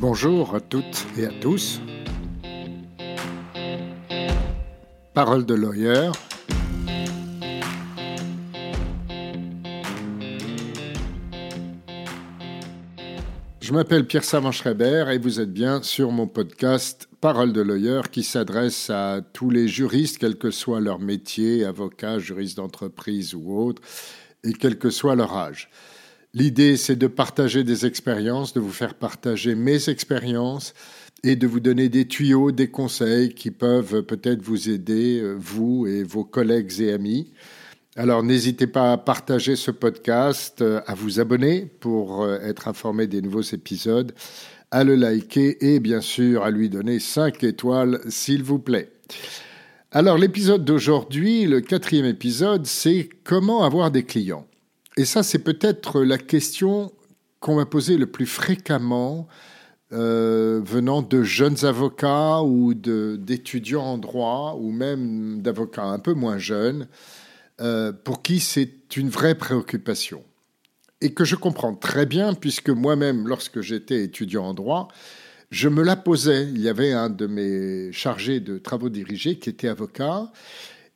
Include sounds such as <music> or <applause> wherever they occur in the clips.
Bonjour à toutes et à tous. Parole de lawyer. Je m'appelle Pierre Savant-Schreiber et vous êtes bien sur mon podcast Parole de lawyer qui s'adresse à tous les juristes, quel que soit leur métier, avocat, juriste d'entreprise ou autre, et quel que soit leur âge. L'idée, c'est de partager des expériences, de vous faire partager mes expériences et de vous donner des tuyaux, des conseils qui peuvent peut-être vous aider, euh, vous et vos collègues et amis. Alors n'hésitez pas à partager ce podcast, euh, à vous abonner pour euh, être informé des nouveaux épisodes, à le liker et bien sûr à lui donner 5 étoiles s'il vous plaît. Alors l'épisode d'aujourd'hui, le quatrième épisode, c'est comment avoir des clients. Et ça, c'est peut-être la question qu'on m'a posée le plus fréquemment euh, venant de jeunes avocats ou d'étudiants en droit ou même d'avocats un peu moins jeunes, euh, pour qui c'est une vraie préoccupation. Et que je comprends très bien, puisque moi-même, lorsque j'étais étudiant en droit, je me la posais. Il y avait un de mes chargés de travaux dirigés qui était avocat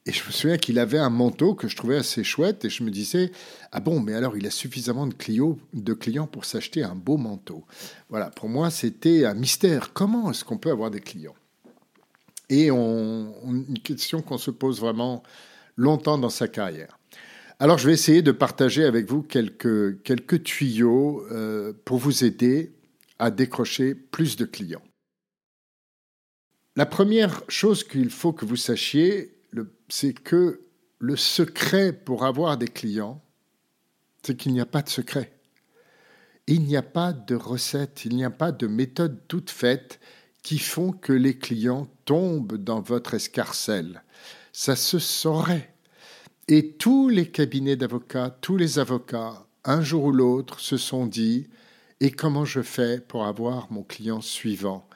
et je me souviens qu'il avait un manteau que je trouvais assez chouette et je me disais ah bon mais alors il a suffisamment de clients, de clients pour s'acheter un beau manteau. Voilà, pour moi c'était un mystère. Comment est-ce qu'on peut avoir des clients? Et une question qu'on se pose vraiment longtemps dans sa carrière. Alors je vais essayer de partager avec vous quelques, quelques tuyaux euh, pour vous aider à décrocher plus de clients. La première chose qu'il faut que vous sachiez, c'est que le secret pour avoir des clients, c'est qu'il n'y a pas de secret. Il n'y a pas de recette, il n'y a pas de méthode toute faite qui font que les clients tombent dans votre escarcelle. Ça se saurait. Et tous les cabinets d'avocats, tous les avocats, un jour ou l'autre, se sont dit Et comment je fais pour avoir mon client suivant?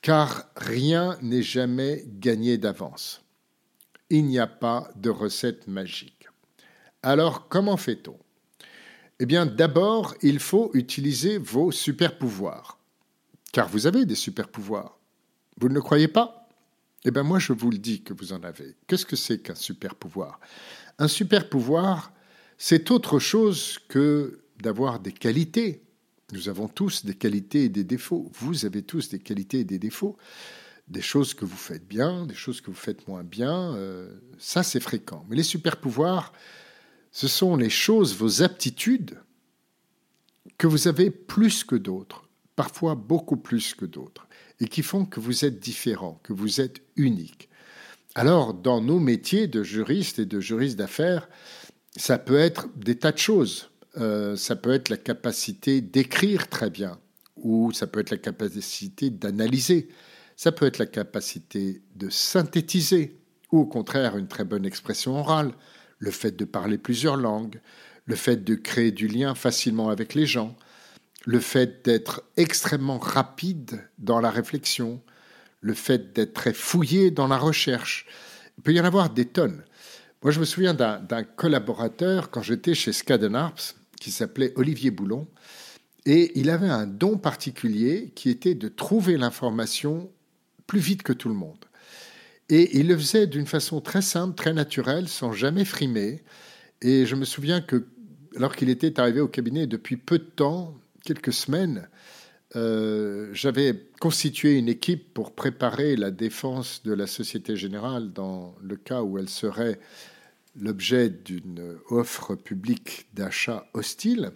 Car rien n'est jamais gagné d'avance il n'y a pas de recette magique. Alors, comment fait-on? Eh bien, d'abord, il faut utiliser vos super-pouvoirs. Car vous avez des super-pouvoirs. Vous ne le croyez pas? Eh bien, moi, je vous le dis que vous en avez. Qu'est-ce que c'est qu'un super-pouvoir? Un super-pouvoir, c'est autre chose que d'avoir des qualités. Nous avons tous des qualités et des défauts. Vous avez tous des qualités et des défauts des choses que vous faites bien, des choses que vous faites moins bien. Euh, ça, c'est fréquent. Mais les super-pouvoirs, ce sont les choses, vos aptitudes que vous avez plus que d'autres, parfois beaucoup plus que d'autres, et qui font que vous êtes différent, que vous êtes unique. Alors, dans nos métiers de juriste et de juriste d'affaires, ça peut être des tas de choses. Euh, ça peut être la capacité d'écrire très bien, ou ça peut être la capacité d'analyser, ça peut être la capacité de synthétiser, ou au contraire une très bonne expression orale, le fait de parler plusieurs langues, le fait de créer du lien facilement avec les gens, le fait d'être extrêmement rapide dans la réflexion, le fait d'être très fouillé dans la recherche. Il peut y en avoir des tonnes. Moi, je me souviens d'un collaborateur quand j'étais chez Skadden Arps qui s'appelait Olivier Boulon, et il avait un don particulier qui était de trouver l'information plus vite que tout le monde. Et il le faisait d'une façon très simple, très naturelle, sans jamais frimer. Et je me souviens que, alors qu'il était arrivé au cabinet depuis peu de temps, quelques semaines, euh, j'avais constitué une équipe pour préparer la défense de la Société Générale dans le cas où elle serait l'objet d'une offre publique d'achat hostile.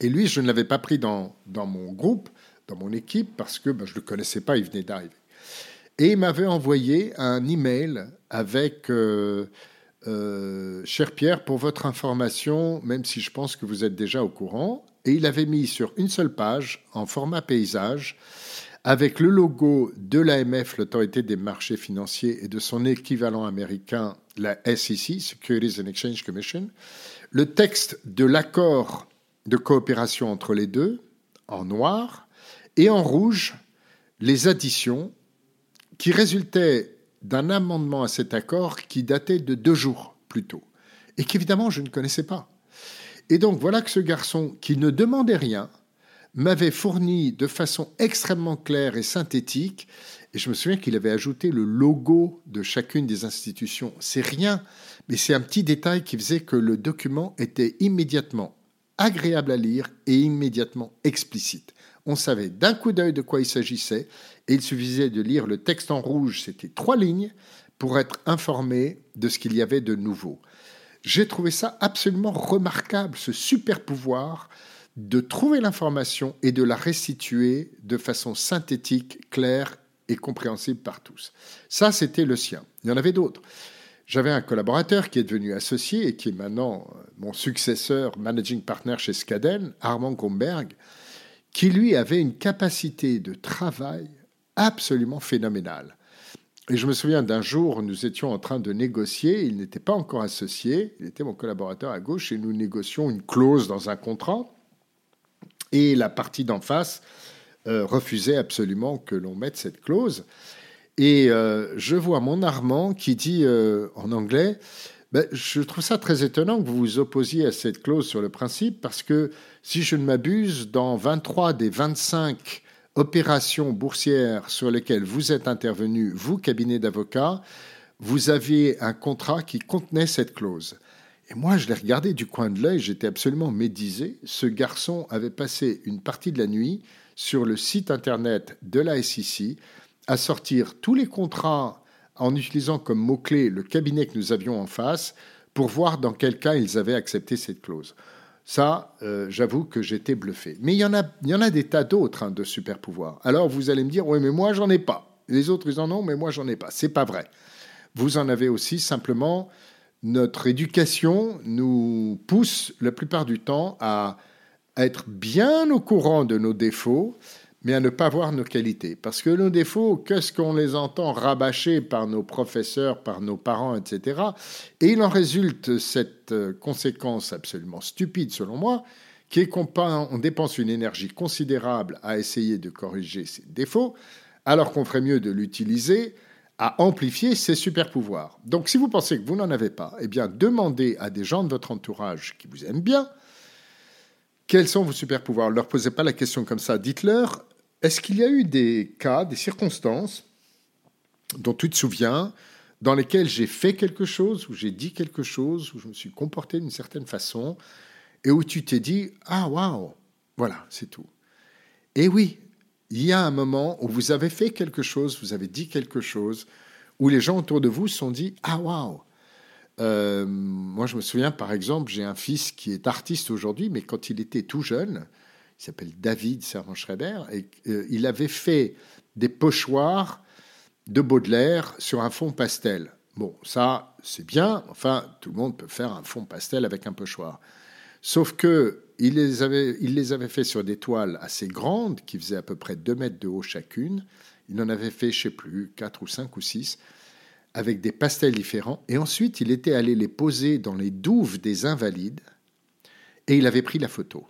Et lui, je ne l'avais pas pris dans, dans mon groupe, dans mon équipe parce que ben, je ne le connaissais pas, il venait d'arriver. Et il m'avait envoyé un email avec euh, euh, Cher Pierre, pour votre information, même si je pense que vous êtes déjà au courant, et il avait mis sur une seule page, en format paysage, avec le logo de l'AMF, l'autorité des marchés financiers, et de son équivalent américain, la SEC, Securities and Exchange Commission, le texte de l'accord de coopération entre les deux, en noir, et en rouge les additions qui résultaient d'un amendement à cet accord qui datait de deux jours plus tôt, et qu'évidemment je ne connaissais pas. Et donc voilà que ce garçon, qui ne demandait rien, m'avait fourni de façon extrêmement claire et synthétique, et je me souviens qu'il avait ajouté le logo de chacune des institutions. C'est rien, mais c'est un petit détail qui faisait que le document était immédiatement agréable à lire et immédiatement explicite. On savait d'un coup d'œil de quoi il s'agissait, et il suffisait de lire le texte en rouge, c'était trois lignes, pour être informé de ce qu'il y avait de nouveau. J'ai trouvé ça absolument remarquable, ce super pouvoir de trouver l'information et de la restituer de façon synthétique, claire et compréhensible par tous. Ça, c'était le sien. Il y en avait d'autres. J'avais un collaborateur qui est devenu associé et qui est maintenant euh, mon successeur, managing partner chez Skaden, Armand Gomberg, qui lui avait une capacité de travail absolument phénoménale. Et je me souviens d'un jour, nous étions en train de négocier, il n'était pas encore associé, il était mon collaborateur à gauche, et nous négocions une clause dans un contrat, et la partie d'en face euh, refusait absolument que l'on mette cette clause. Et euh, je vois mon Armand qui dit euh, en anglais, ben, je trouve ça très étonnant que vous vous opposiez à cette clause sur le principe, parce que si je ne m'abuse, dans 23 des 25 opérations boursières sur lesquelles vous êtes intervenu, vous, cabinet d'avocats, vous aviez un contrat qui contenait cette clause. Et moi, je l'ai regardé du coin de l'œil, j'étais absolument médisé. Ce garçon avait passé une partie de la nuit sur le site internet de la SEC à sortir tous les contrats en utilisant comme mot-clé le cabinet que nous avions en face pour voir dans quel cas ils avaient accepté cette clause. Ça, euh, j'avoue que j'étais bluffé. Mais il y en a, il y en a des tas d'autres hein, de super pouvoirs. Alors vous allez me dire, oui, mais moi j'en ai pas. Les autres ils en ont, mais moi j'en ai pas. C'est pas vrai. Vous en avez aussi simplement. Notre éducation nous pousse la plupart du temps à être bien au courant de nos défauts mais à ne pas voir nos qualités. Parce que nos défauts, qu'est-ce qu'on les entend rabâcher par nos professeurs, par nos parents, etc. Et il en résulte cette euh, conséquence absolument stupide, selon moi, qui est qu'on on dépense une énergie considérable à essayer de corriger ces défauts, alors qu'on ferait mieux de l'utiliser à amplifier ses super pouvoirs. Donc si vous pensez que vous n'en avez pas, eh bien demandez à des gens de votre entourage qui vous aiment bien, quels sont vos super pouvoirs Ne leur posez pas la question comme ça. Dites-leur est-ce qu'il y a eu des cas, des circonstances dont tu te souviens, dans lesquelles j'ai fait quelque chose, où j'ai dit quelque chose, où je me suis comporté d'une certaine façon, et où tu t'es dit Ah, waouh Voilà, c'est tout. Et oui, il y a un moment où vous avez fait quelque chose, vous avez dit quelque chose, où les gens autour de vous se sont dit Ah, waouh euh, Moi, je me souviens, par exemple, j'ai un fils qui est artiste aujourd'hui, mais quand il était tout jeune, il s'appelle David Servan-Schreiber, et euh, il avait fait des pochoirs de Baudelaire sur un fond pastel. Bon, ça, c'est bien, enfin, tout le monde peut faire un fond pastel avec un pochoir. Sauf que il les avait, il les avait fait sur des toiles assez grandes, qui faisaient à peu près 2 mètres de haut chacune. Il en avait fait, je sais plus, 4 ou 5 ou 6, avec des pastels différents. Et ensuite, il était allé les poser dans les douves des invalides, et il avait pris la photo.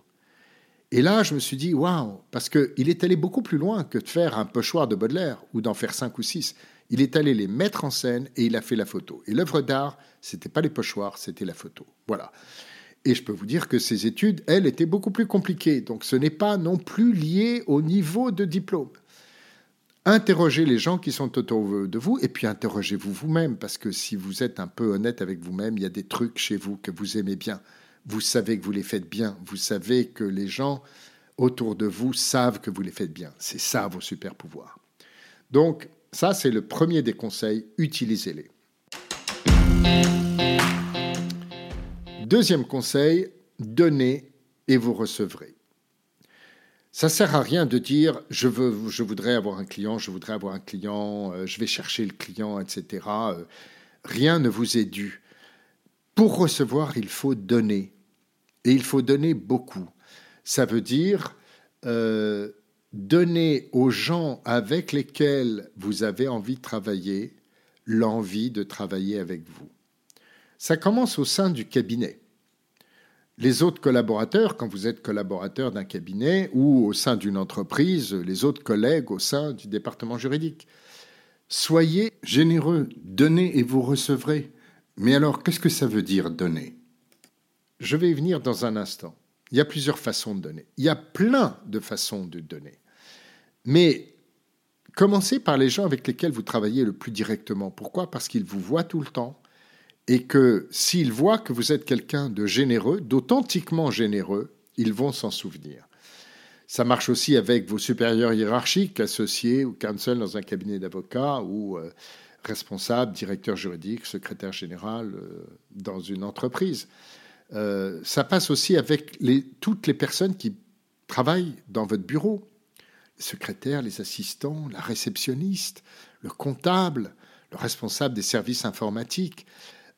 Et là, je me suis dit, waouh, parce qu'il est allé beaucoup plus loin que de faire un pochoir de Baudelaire ou d'en faire cinq ou six. Il est allé les mettre en scène et il a fait la photo. Et l'œuvre d'art, c'était pas les pochoirs, c'était la photo. Voilà. Et je peux vous dire que ces études, elles, étaient beaucoup plus compliquées. Donc ce n'est pas non plus lié au niveau de diplôme. Interrogez les gens qui sont autour de vous et puis interrogez-vous vous-même parce que si vous êtes un peu honnête avec vous-même, il y a des trucs chez vous que vous aimez bien vous savez que vous les faites bien, vous savez que les gens autour de vous savent que vous les faites bien. C'est ça vos super pouvoirs. Donc, ça, c'est le premier des conseils, utilisez-les. Deuxième conseil, donnez et vous recevrez. Ça sert à rien de dire je veux, je voudrais avoir un client, je voudrais avoir un client, euh, je vais chercher le client, etc. Euh, rien ne vous est dû. Pour recevoir, il faut donner. Et il faut donner beaucoup. Ça veut dire euh, donner aux gens avec lesquels vous avez envie de travailler l'envie de travailler avec vous. Ça commence au sein du cabinet. Les autres collaborateurs, quand vous êtes collaborateur d'un cabinet ou au sein d'une entreprise, les autres collègues au sein du département juridique. Soyez généreux, donnez et vous recevrez. Mais alors, qu'est-ce que ça veut dire donner? Je vais y venir dans un instant. Il y a plusieurs façons de donner. Il y a plein de façons de donner. Mais commencez par les gens avec lesquels vous travaillez le plus directement. Pourquoi? Parce qu'ils vous voient tout le temps et que s'ils voient que vous êtes quelqu'un de généreux, d'authentiquement généreux, ils vont s'en souvenir. Ça marche aussi avec vos supérieurs hiérarchiques, associés ou counsel dans un cabinet d'avocats ou euh, responsable, directeur juridique, secrétaire général euh, dans une entreprise. Euh, ça passe aussi avec toutes les personnes qui travaillent dans votre bureau. Les secrétaires, les assistants, la réceptionniste, le comptable, le responsable des services informatiques.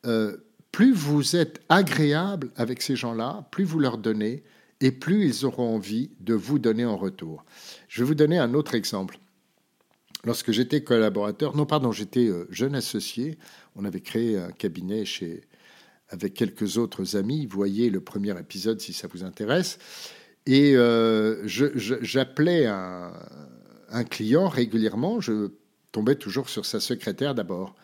Euh, plus vous êtes agréable avec ces gens-là, plus vous leur donnez et plus ils auront envie de vous donner en retour. Je vais vous donner un autre exemple. Lorsque j'étais collaborateur, non pardon, j'étais euh, jeune associé, on avait créé un cabinet chez, avec quelques autres amis. Voyez le premier épisode si ça vous intéresse. Et euh, j'appelais un, un, client régulièrement. Je tombais toujours sur sa secrétaire d'abord.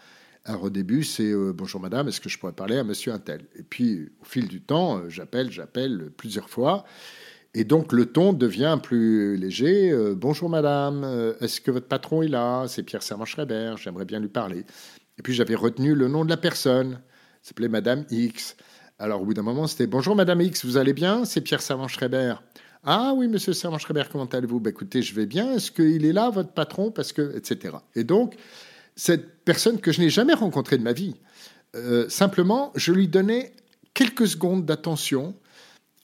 Alors au début, c'est euh, bonjour madame, est-ce que je pourrais parler à monsieur Intel? Et puis au fil du temps, euh, j'appelle, j'appelle plusieurs fois. Et donc le ton devient plus léger. bonjour madame, est-ce que votre patron est là? C'est Pierre Servan-Schreiber, j'aimerais bien lui parler. Et puis j'avais retenu le nom de la personne s'appelait Madame X. Alors, au bout d'un moment, c'était Bonjour Madame X, vous allez bien? C'est Pierre Servan-Schreiber. Ah oui, Monsieur Servan-Schreiber, comment allez-vous? Ben, Écoutez, je vais bien. Est-ce qu'il est là, votre patron? Parce que, etc. Et donc, cette personne que je n'ai jamais rencontrée de ma vie, euh, simplement, je lui donnais quelques secondes d'attention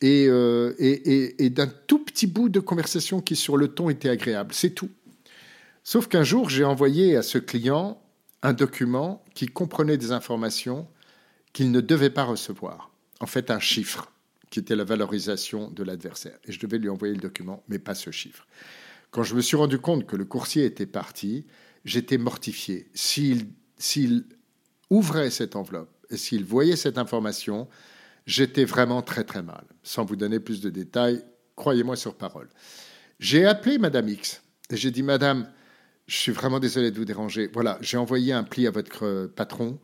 euh, et d'un tout petit bout de conversation qui, sur le ton, était agréable. C'est tout. Sauf qu'un jour, j'ai envoyé à ce client un document qui comprenait des informations qu'il ne devait pas recevoir. En fait, un chiffre qui était la valorisation de l'adversaire. Et je devais lui envoyer le document, mais pas ce chiffre. Quand je me suis rendu compte que le coursier était parti, j'étais mortifié. S'il ouvrait cette enveloppe et s'il voyait cette information, j'étais vraiment très très mal. Sans vous donner plus de détails, croyez-moi sur parole. J'ai appelé Madame X et j'ai dit Madame, je suis vraiment désolé de vous déranger. Voilà, j'ai envoyé un pli à votre patron.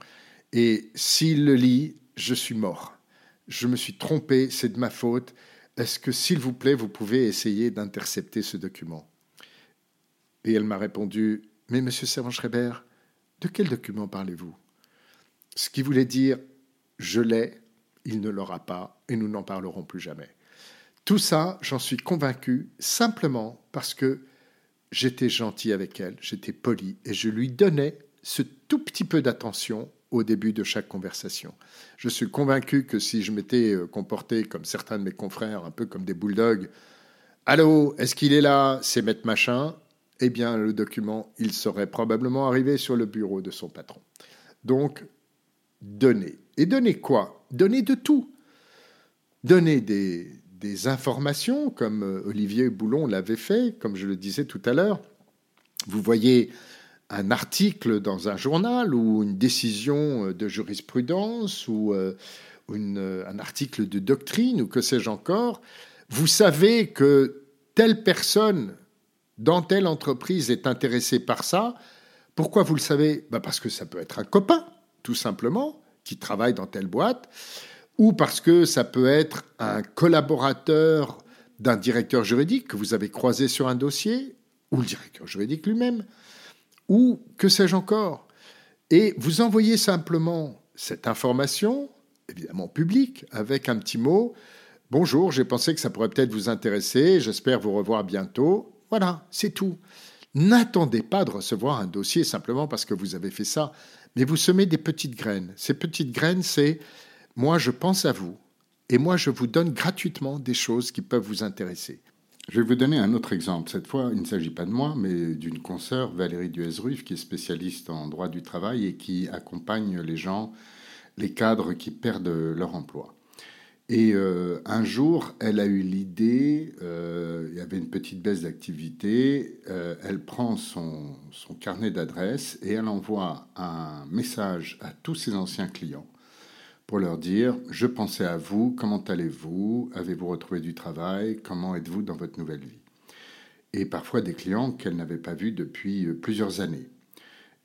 Et s'il le lit, je suis mort. Je me suis trompé, c'est de ma faute. Est-ce que, s'il vous plaît, vous pouvez essayer d'intercepter ce document? Et elle m'a répondu Mais, monsieur Servan-Schreiber, de quel document parlez-vous? Ce qui voulait dire Je l'ai, il ne l'aura pas, et nous n'en parlerons plus jamais. Tout ça, j'en suis convaincu simplement parce que j'étais gentil avec elle, j'étais poli, et je lui donnais ce tout petit peu d'attention au début de chaque conversation. Je suis convaincu que si je m'étais euh, comporté comme certains de mes confrères, un peu comme des bulldogs, Allô, est-ce qu'il est là C'est maître machin? Eh bien, le document, il serait probablement arrivé sur le bureau de son patron. Donc, donner. Et donner quoi? Donner de tout. Donner des, des informations, comme euh, Olivier Boulon l'avait fait, comme je le disais tout à l'heure. Vous voyez un article dans un journal ou une décision de jurisprudence ou euh, euh, un article de doctrine ou que sais-je encore, vous savez que telle personne dans telle entreprise est intéressée par ça. Pourquoi vous le savez? Bah Parce que ça peut être un copain, tout simplement, qui travaille dans telle boîte, ou parce que ça peut être un collaborateur d'un directeur juridique que vous avez croisé sur un dossier, ou le directeur juridique lui-même ou que sais-je encore? Et vous envoyez simplement cette information, évidemment publique, avec un petit mot. Bonjour, j'ai pensé que ça pourrait peut-être vous intéresser, j'espère vous revoir bientôt. Voilà, c'est tout. N'attendez pas de recevoir un dossier simplement parce que vous avez fait ça, mais vous semez des petites graines. Ces petites graines, c'est moi je pense à vous et moi je vous donne gratuitement des choses qui peuvent vous intéresser. Je vais vous donner un autre exemple. Cette fois, il ne s'agit pas de moi, mais d'une consoeur, Valérie Duez-Ruff, qui est spécialiste en droit du travail et qui accompagne les gens, les cadres qui perdent leur emploi. Et euh, un jour, elle a eu l'idée, euh, il y avait une petite baisse d'activité, euh, elle prend son, son carnet d'adresses et elle envoie un message à tous ses anciens clients pour leur dire Je pensais à vous, comment allez-vous Avez-vous retrouvé du travail Comment êtes-vous dans votre nouvelle vie? Et parfois des clients qu'elle n'avait pas vus depuis euh, plusieurs années.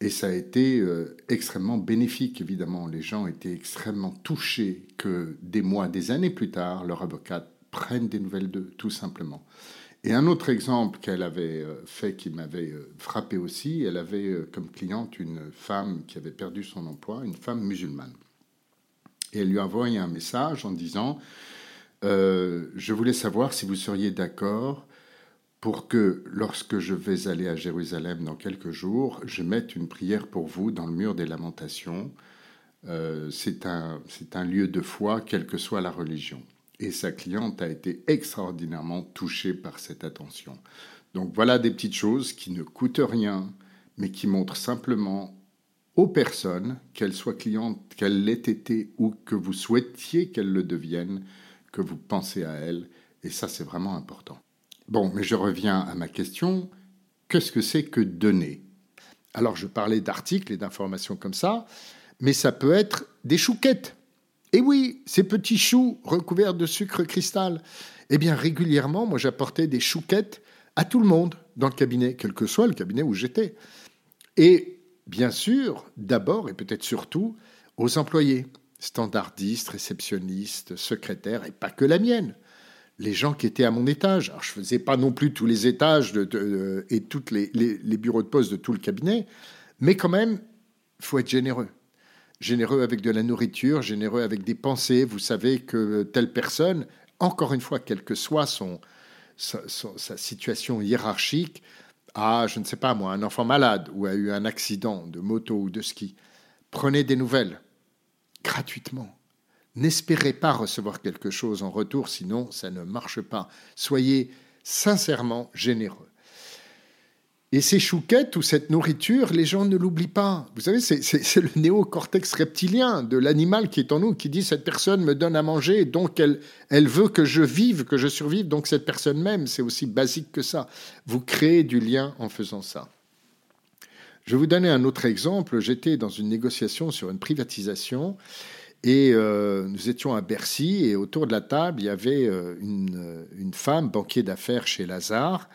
Et ça a été euh, extrêmement bénéfique, évidemment. Les gens étaient extrêmement touchés que des mois, des années plus tard, leur avocate prenne des nouvelles d'eux, tout simplement. Et un autre exemple qu'elle avait euh, fait qui m'avait frappé aussi, elle avait comme cliente une femme qui avait perdu son emploi, une femme musulmane. Et elle lui a envoyé un message en disant Je voulais savoir si vous seriez d'accord pour que lorsque je vais aller à Jérusalem dans quelques jours, je mette une prière pour vous dans le mur des lamentations. c'est un, un lieu de foi, quelle que soit la religion et sa cliente a été extraordinairement touchée par cette attention. Donc voilà des petites choses qui ne coûtent rien, mais qui montrent simplement aux personnes, qu'elles soient clientes, qu'elles l'aient été ou que vous souhaitiez qu'elles le deviennent, que vous pensez à elles, et ça c'est vraiment important. Bon, mais je reviens à ma question, qu'est-ce que c'est que donner? Alors je parlais d'articles et d'informations comme ça, mais ça peut être des chouquettes et oui, ces petits choux recouverts de sucre cristal. Eh bien, régulièrement, moi, j'apportais des chouquettes à tout le monde dans le cabinet, quel que soit le cabinet où j'étais. Et bien sûr, d'abord et peut-être surtout, aux employés, standardistes, réceptionnistes, secrétaires, et pas que la mienne. Les gens qui étaient à mon étage. Alors, je ne faisais pas non plus tous les étages et tous les, bureaux de poste de tout le cabinet, mais quand même, faut être généreux généreux avec de la nourriture, généreux avec des pensées. Vous savez que telle personne, encore une fois, quelle que soit son, sa, situation hiérarchique, a, je ne sais pas moi, un enfant malade ou a eu un accident de moto ou de ski. Prenez des nouvelles gratuitement. N'espérez pas recevoir quelque chose en retour, sinon ça ne marche pas. Soyez sincèrement généreux. Et ces chouquettes ou cette nourriture, les gens ne l'oublient pas. Vous savez, c'est le néocortex reptilien de l'animal qui est en nous, qui dit cette personne me donne à manger, donc elle, elle veut que je vive, que je survive, donc cette personne même, c'est aussi basique que ça. Vous créez du lien en faisant ça. Je vais vous donner un autre exemple. J'étais dans une négociation sur une privatisation et euh, nous étions à Bercy et autour de la table, il y avait euh, une, une femme, banquier d'affaires chez Lazare.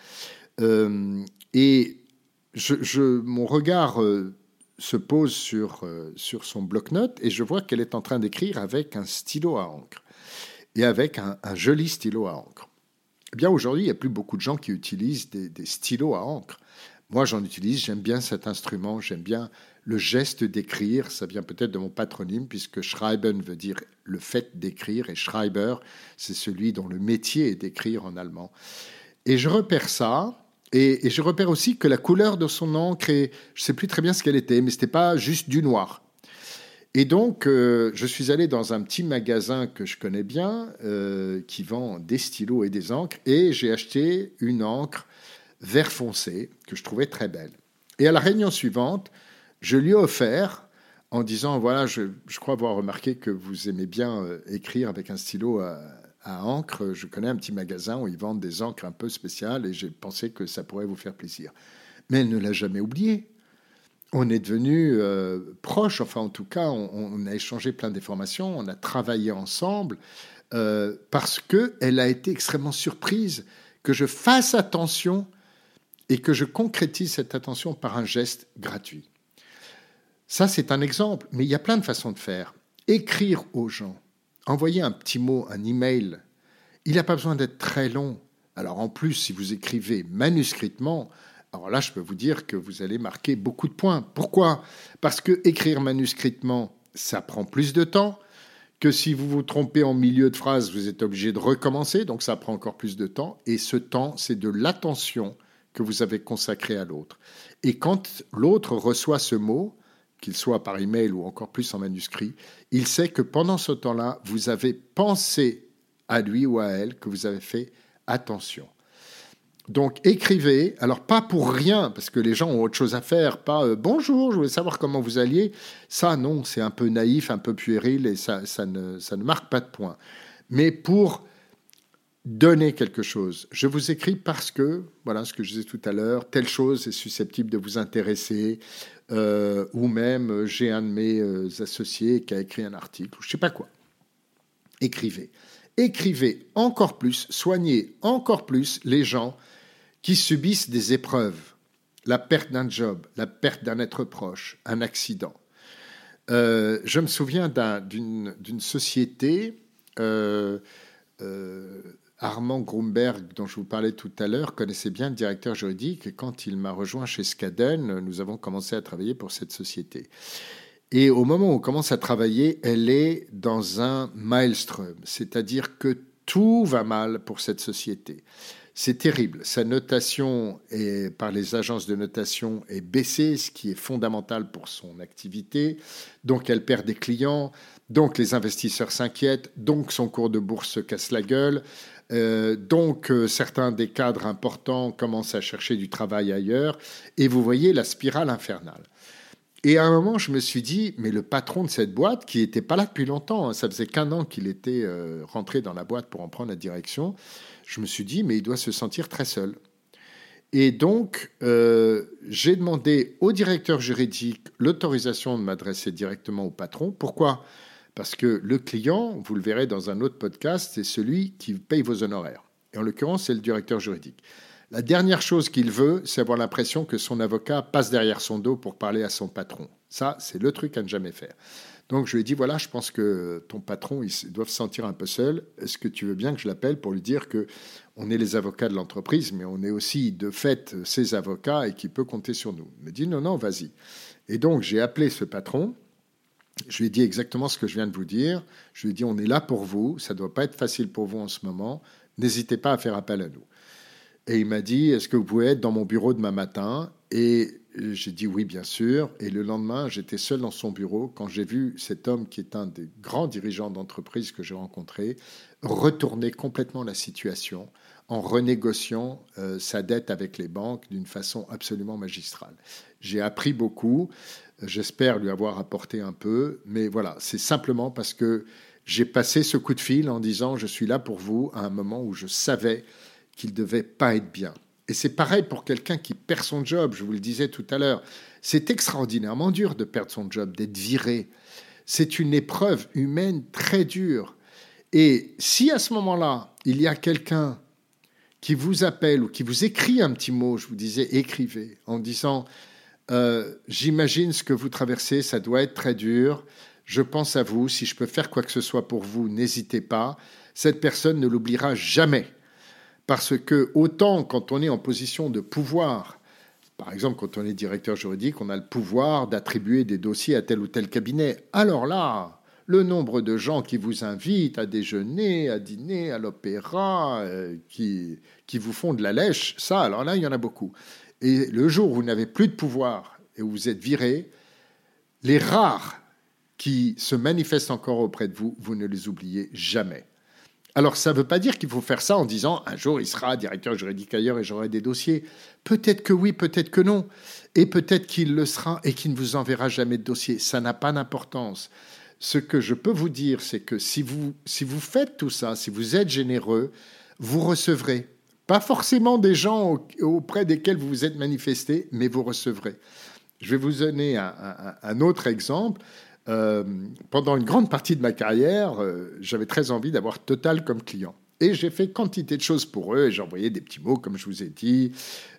Euh, et mon regard euh, se pose sur, euh, sur son bloc-notes et je vois qu'elle est en train d'écrire avec un stylo à encre et avec un, joli stylo à encre. Eh bien, aujourd'hui, il n'y a plus beaucoup de gens qui utilisent des, stylos à encre. Moi, j'en utilise, j'aime bien cet instrument, j'aime bien le geste d'écrire. Ça vient peut-être de mon patronyme, puisque Schreiben veut dire le fait d'écrire, et Schreiber, c'est celui dont le métier est d'écrire en allemand. Et je repère ça, et, je repère aussi que la couleur de son encre, je ne sais plus très bien ce qu'elle était, mais ce n'était pas juste du noir. Et donc, euh, je suis allé dans un petit magasin que je connais bien, euh, qui vend des stylos et des encres, et j'ai acheté une encre vert foncé que je trouvais très belle. Et à la réunion suivante, je lui ai offert en disant, voilà, je, crois avoir remarqué que vous aimez bien euh, écrire avec un stylo à, à encre. Je connais un petit magasin où ils vendent des encres un peu spéciales et j'ai pensé que ça pourrait vous faire plaisir. Mais elle ne l'a jamais oublié. On est devenus euh, proches, enfin en tout cas, on, a échangé plein d'informations, on a travaillé ensemble euh, parce qu'elle a été extrêmement surprise que je fasse attention et que je concrétise cette attention par un geste gratuit. Ça, c'est un exemple, mais il y a plein de façons de faire. Écrire aux gens, envoyer un petit mot, un email, il n'a pas besoin d'être très long. Alors en plus, si vous écrivez manuscritement, alors là, je peux vous dire que vous allez marquer beaucoup de points. Pourquoi? Parce que écrire manuscritement, ça prend plus de temps que si vous vous trompez en milieu de phrase, vous êtes obligé de recommencer, donc ça prend encore plus de temps. Et ce temps, c'est de l'attention que vous avez consacrée à l'autre. Et quand l'autre reçoit ce mot, qu'il soit par email ou encore plus en manuscrit, il sait que pendant ce temps-là, vous avez pensé à lui ou à elle, que vous avez fait attention. Donc écrivez, alors pas pour rien, parce que les gens ont autre chose à faire, pas euh, bonjour, je voulais savoir comment vous alliez. Ça, non, c'est un peu naïf, un peu puéril et ça, ne, ça ne marque pas de point. Mais pour donner quelque chose. Je vous écris parce que, voilà ce que je disais tout à l'heure, telle chose est susceptible de vous intéresser, euh, ou même euh, j'ai un de mes euh, associés qui a écrit un article, ou je ne sais pas quoi. Écrivez. Écrivez encore plus, soignez encore plus les gens qui subissent des épreuves, la perte d'un job, la perte d'un être proche, un accident. je me souviens d'une société Armand Grumberg, dont je vous parlais tout à l'heure, connaissait bien le directeur juridique et quand il m'a rejoint chez Skaden, nous avons commencé à travailler pour cette société. Et au moment où on commence à travailler, elle est dans un maelstrom, c'est-à-dire que tout va mal pour cette société. C'est terrible. Sa notation est, par les agences de notation est baissée, ce qui est fondamental pour son activité. Donc elle perd des clients, donc les investisseurs s'inquiètent, donc son cours de bourse se casse la gueule. Euh, donc euh, certains des cadres importants commencent à chercher du travail ailleurs. Et vous voyez la spirale infernale. Et à un moment, je me suis dit, mais le patron de cette boîte, qui n'était pas là depuis longtemps, hein, ça faisait qu'un an qu'il était euh, rentré dans la boîte pour en prendre la direction, je me suis dit, mais il doit se sentir très seul. Et donc, j'ai demandé au directeur juridique l'autorisation de m'adresser directement au patron. Pourquoi? Parce que le client, vous le verrez dans un autre podcast, c'est celui qui paye vos honoraires. Et en l'occurrence, c'est le directeur juridique. La dernière chose qu'il veut, c'est avoir l'impression que son avocat passe derrière son dos pour parler à son patron. Ça, c'est le truc à ne jamais faire. Donc je lui ai dit, voilà, je pense que ton patron, il doit se sentir un peu seul. Est-ce que tu veux bien que je l'appelle pour lui dire que on est les avocats de l'entreprise, mais on est aussi de fait ses avocats et qu'il peut compter sur nous? Il me dit, non, non, vas-y. Et donc j'ai appelé ce patron. Je lui ai dit exactement ce que je viens de vous dire. Je lui ai dit, on est là pour vous. Ça ne doit pas être facile pour vous en ce moment. N'hésitez pas à faire appel à nous. Et il m'a dit, est-ce que vous pouvez être dans mon bureau demain matin? Et j'ai dit oui, bien sûr. Et le lendemain, j'étais seul dans son bureau quand j'ai vu cet homme, qui est un des grands dirigeants d'entreprise que j'ai rencontré, retourner complètement la situation en renégociant euh, sa dette avec les banques d'une façon absolument magistrale. J'ai appris beaucoup. J'espère lui avoir apporté un peu. Mais voilà, c'est simplement parce que j'ai passé ce coup de fil en disant je suis là pour vous à un moment où je savais qu'il ne devait pas être bien. Et c'est pareil pour quelqu'un qui perd son job, je vous le disais tout à l'heure. C'est extraordinairement dur de perdre son job, d'être viré. C'est une épreuve humaine très dure. Et si à ce moment-là, il y a quelqu'un qui vous appelle ou qui vous écrit un petit mot, je vous disais, écrivez, en disant, euh, j'imagine ce que vous traversez, ça doit être très dur, je pense à vous, si je peux faire quoi que ce soit pour vous, n'hésitez pas, cette personne ne l'oubliera jamais. Parce que autant quand on est en position de pouvoir, par exemple quand on est directeur juridique, on a le pouvoir d'attribuer des dossiers à tel ou tel cabinet. Alors là, le nombre de gens qui vous invitent à déjeuner, à dîner, à l'opéra, euh, qui, qui vous font de la lèche, ça, alors là, il y en a beaucoup. Et le jour où vous n'avez plus de pouvoir et où vous êtes viré, les rares qui se manifestent encore auprès de vous, vous ne les oubliez jamais. Alors ça ne veut pas dire qu'il faut faire ça en disant un jour il sera directeur juridique ailleurs et j'aurai des dossiers. Peut-être que oui, peut-être que non. Et peut-être qu'il le sera et qu'il ne vous enverra jamais de dossier. Ça n'a pas d'importance. Ce que je peux vous dire, c'est que si vous, si vous faites tout ça, si vous êtes généreux, vous recevrez. Pas forcément des gens auprès desquels vous vous êtes manifesté, mais vous recevrez. Je vais vous donner un autre exemple. Euh, pendant une grande partie de ma carrière, euh, j'avais très envie d'avoir Total comme client. Et j'ai fait quantité de choses pour eux, et j'envoyais des petits mots, comme je vous ai dit.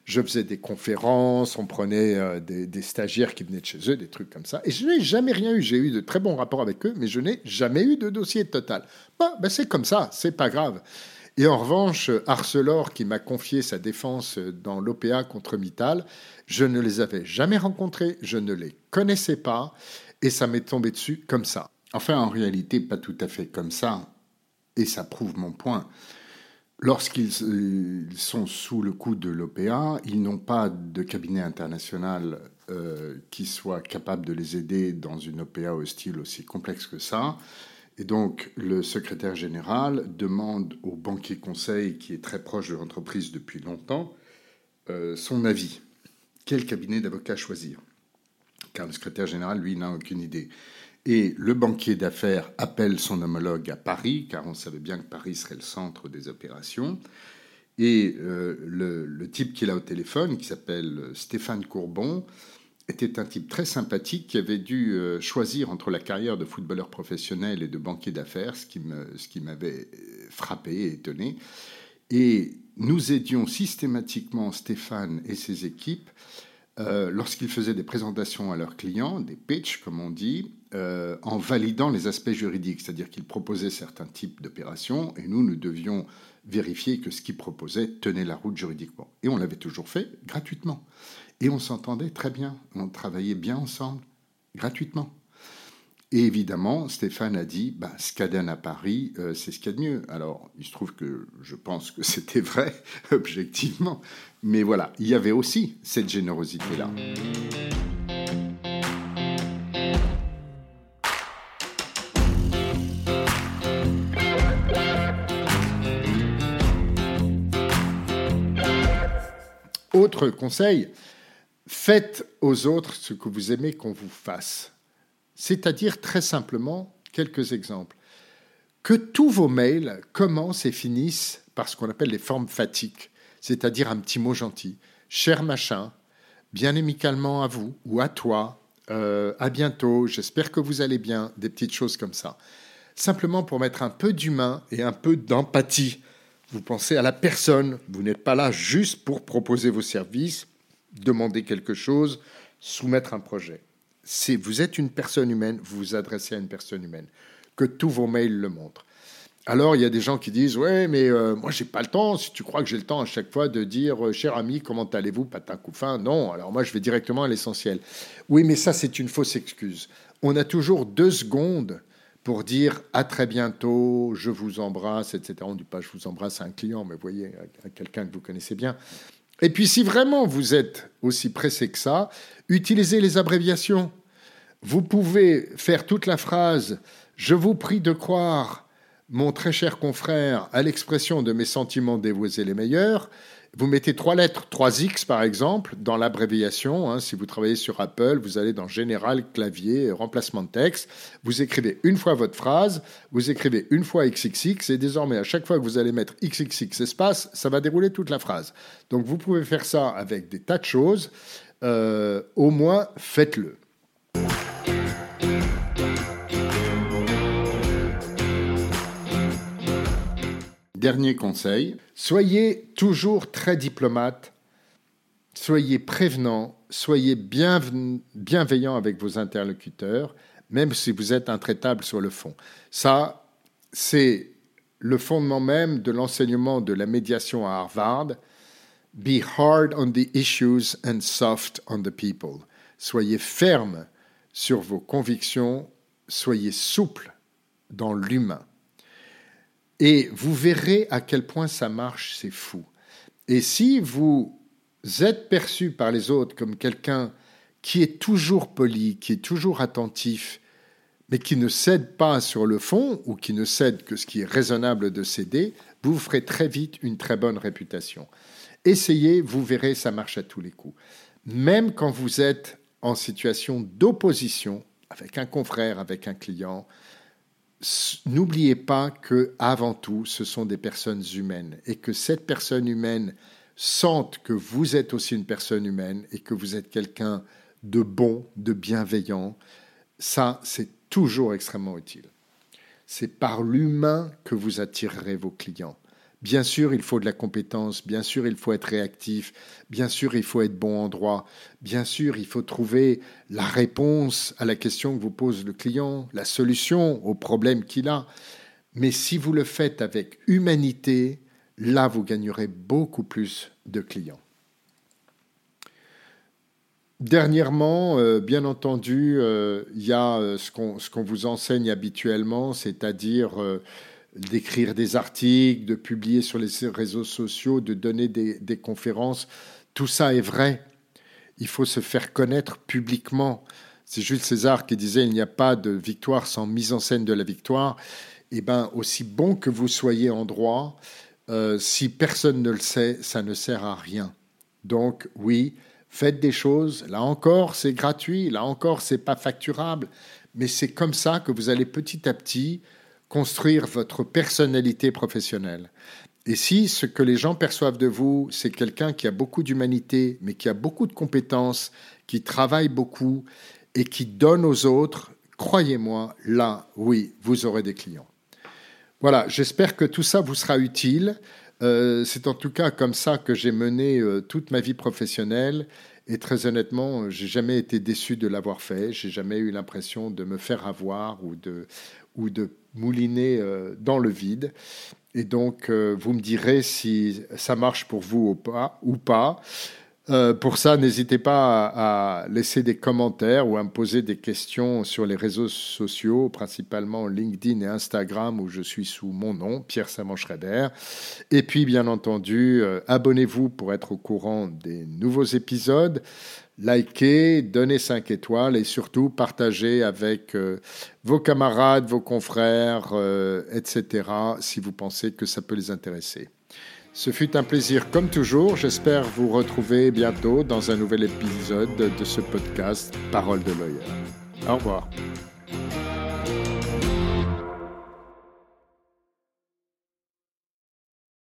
Je faisais des conférences, on prenait euh, des, stagiaires qui venaient de chez eux, des trucs comme ça. Et je n'ai jamais rien eu. J'ai eu de très bons rapports avec eux, mais je n'ai jamais eu de dossier Total. Bon, ben c'est comme ça, c'est pas grave. Et en revanche, Arcelor, qui m'a confié sa défense dans l'OPA contre Mittal, je ne les avais jamais rencontrés, je ne les connaissais pas et ça m'est tombé dessus comme ça. Enfin, en réalité, pas tout à fait comme ça, et ça prouve mon point. Lorsqu'ils euh, sont sous le coup de l'OPA, ils n'ont pas de cabinet international euh, qui soit capable de les aider dans une OPA hostile aussi complexe que ça. Et donc, le secrétaire général demande au banquier conseil, qui est très proche de l'entreprise depuis longtemps, euh, son avis. Quel cabinet d'avocat choisir? Car le secrétaire général, lui, n'a aucune idée. Et le banquier d'affaires appelle son homologue à Paris, car on savait bien que Paris serait le centre des opérations. Et euh, le, type qu'il a au téléphone, qui s'appelle Stéphane Courbon, était un type très sympathique qui avait dû euh, choisir entre la carrière de footballeur professionnel et de banquier d'affaires, ce qui m'avait frappé et étonné. Et nous aidions systématiquement Stéphane et ses équipes euh, lorsqu'ils faisaient des présentations à leurs clients, des pitchs comme on dit, euh, en validant les aspects juridiques, c'est-à-dire qu'ils proposaient certains types d'opérations et nous, nous devions vérifier que ce qu'ils proposaient tenait la route juridiquement. Et on l'avait toujours fait gratuitement. Et on s'entendait très bien, on travaillait bien ensemble, gratuitement. Et évidemment, Stéphane a dit, bah, à Paris, euh, c'est ce qu'il y a de mieux. Alors, il se trouve que je pense que <laughs> c'était vrai, objectivement. Mais voilà, il y avait aussi cette générosité-là. Autre conseil, faites aux autres ce que vous aimez qu'on vous fasse. C'est-à-dire très simplement quelques exemples. Que tous vos mails commencent et finissent par ce qu'on appelle les formes fatiques, c'est-à-dire un petit mot gentil. Cher machin, bien amicalement à vous ou à toi, euh, à bientôt, j'espère que vous allez bien, des petites choses comme ça. Simplement pour mettre un peu d'humain et un peu d'empathie. Vous pensez à la personne, vous n'êtes pas là juste pour proposer vos services, demander quelque chose, soumettre un projet vous êtes une personne humaine, vous vous adressez à une personne humaine, que tous vos mails le montrent. Alors, il y a des gens qui disent Ouais, mais euh, moi, j'ai pas le temps. Si tu crois que j'ai le temps à chaque fois de dire euh, Cher ami, comment allez-vous Patin coup fin. Non, alors moi, je vais directement à l'essentiel. Oui, mais ça, c'est une fausse excuse. On a toujours deux secondes pour dire à très bientôt, je vous embrasse, etc. On ne dit pas je vous embrasse à un client, mais voyez, à quelqu'un que vous connaissez bien. Et puis si vraiment vous êtes aussi pressé que ça, utilisez les abréviations. Vous pouvez faire toute la phrase Je vous prie de croire, mon très cher confrère, à l'expression de mes sentiments dévoués et les meilleurs. Vous mettez trois lettres, trois X par exemple, dans l'abréviation. Hein. si vous travaillez sur Apple, vous allez dans Général, clavier, remplacement de texte. Vous écrivez une fois votre phrase, vous écrivez une fois XXX, et désormais, à chaque fois que vous allez mettre XXX espace, ça va dérouler toute la phrase. Donc vous pouvez faire ça avec des tas de choses. Euh, au moins, faites-le. Dernier conseil, soyez toujours très diplomate, soyez prévenant, soyez bienveillant avec vos interlocuteurs, même si vous êtes intraitable sur le fond. Ça, c'est le fondement même de l'enseignement de la médiation à Harvard. Be hard on the issues and soft on the people. Soyez ferme sur vos convictions, soyez souple dans l'humain. Et vous verrez à quel point ça marche, c'est fou. Et si vous êtes perçu par les autres comme quelqu'un qui est toujours poli, qui est toujours attentif, mais qui ne cède pas sur le fond, ou qui ne cède que ce qui est raisonnable de céder, vous ferez très vite une très bonne réputation. Essayez, vous verrez, ça marche à tous les coups. Même quand vous êtes en situation d'opposition avec un confrère, avec un client, n'oubliez pas que avant tout, ce sont des personnes humaines et que cette personne humaine sente que vous êtes aussi une personne humaine et que vous êtes quelqu'un de bon, de bienveillant. Ça, c'est toujours extrêmement utile. C'est par l'humain que vous attirerez vos clients. Bien sûr, il faut de la compétence, bien sûr, il faut être réactif, bien sûr, il faut être bon en droit, bien sûr, il faut trouver la réponse à la question que vous pose le client, la solution au problème qu'il a. Mais si vous le faites avec humanité, là, vous gagnerez beaucoup plus de clients. Dernièrement, euh, bien entendu, euh, il y a euh, ce qu'on vous enseigne habituellement, c'est-à-dire d'écrire des articles, de publier sur les réseaux sociaux, de donner des, conférences. Tout ça est vrai. Il faut se faire connaître publiquement. C'est Jules César qui disait il n'y a pas de victoire sans mise en scène de la victoire. Eh bien, aussi bon que vous soyez en droit, euh, si personne ne le sait, ça ne sert à rien. Donc, oui, faites des choses. Là encore, c'est gratuit. Là encore, c'est pas facturable. Mais c'est comme ça que vous allez petit à petit construire votre personnalité professionnelle. Et si ce que les gens perçoivent de vous, c'est quelqu'un qui a beaucoup d'humanité, mais qui a beaucoup de compétences, qui travaille beaucoup et qui donne aux autres, croyez-moi, là, oui, vous aurez des clients. Voilà, j'espère que tout ça vous sera utile. Euh, c'est en tout cas comme ça que j'ai mené euh, toute ma vie professionnelle Et très honnêtement, j'ai jamais été déçu de l'avoir fait. J'ai jamais eu l'impression de me faire avoir ou de, ou de mouliner euh, dans le vide. Et donc, euh, vous me direz si ça marche pour vous ou pas. Ou pas. Euh, pour ça, n'hésitez pas à, laisser des commentaires ou à me poser des questions sur les réseaux sociaux, principalement LinkedIn et Instagram, où je suis sous mon nom, Pierre Samon Schreiber. Et puis, bien entendu, abonnez-vous pour être au courant des nouveaux épisodes. Likez, donnez 5 étoiles et surtout partagez avec euh, vos camarades, vos confrères, etc., si vous pensez que ça peut les intéresser. Ce fut un plaisir comme toujours. J'espère vous retrouver bientôt dans un nouvel épisode de ce podcast Parole de Lawyer. Au revoir.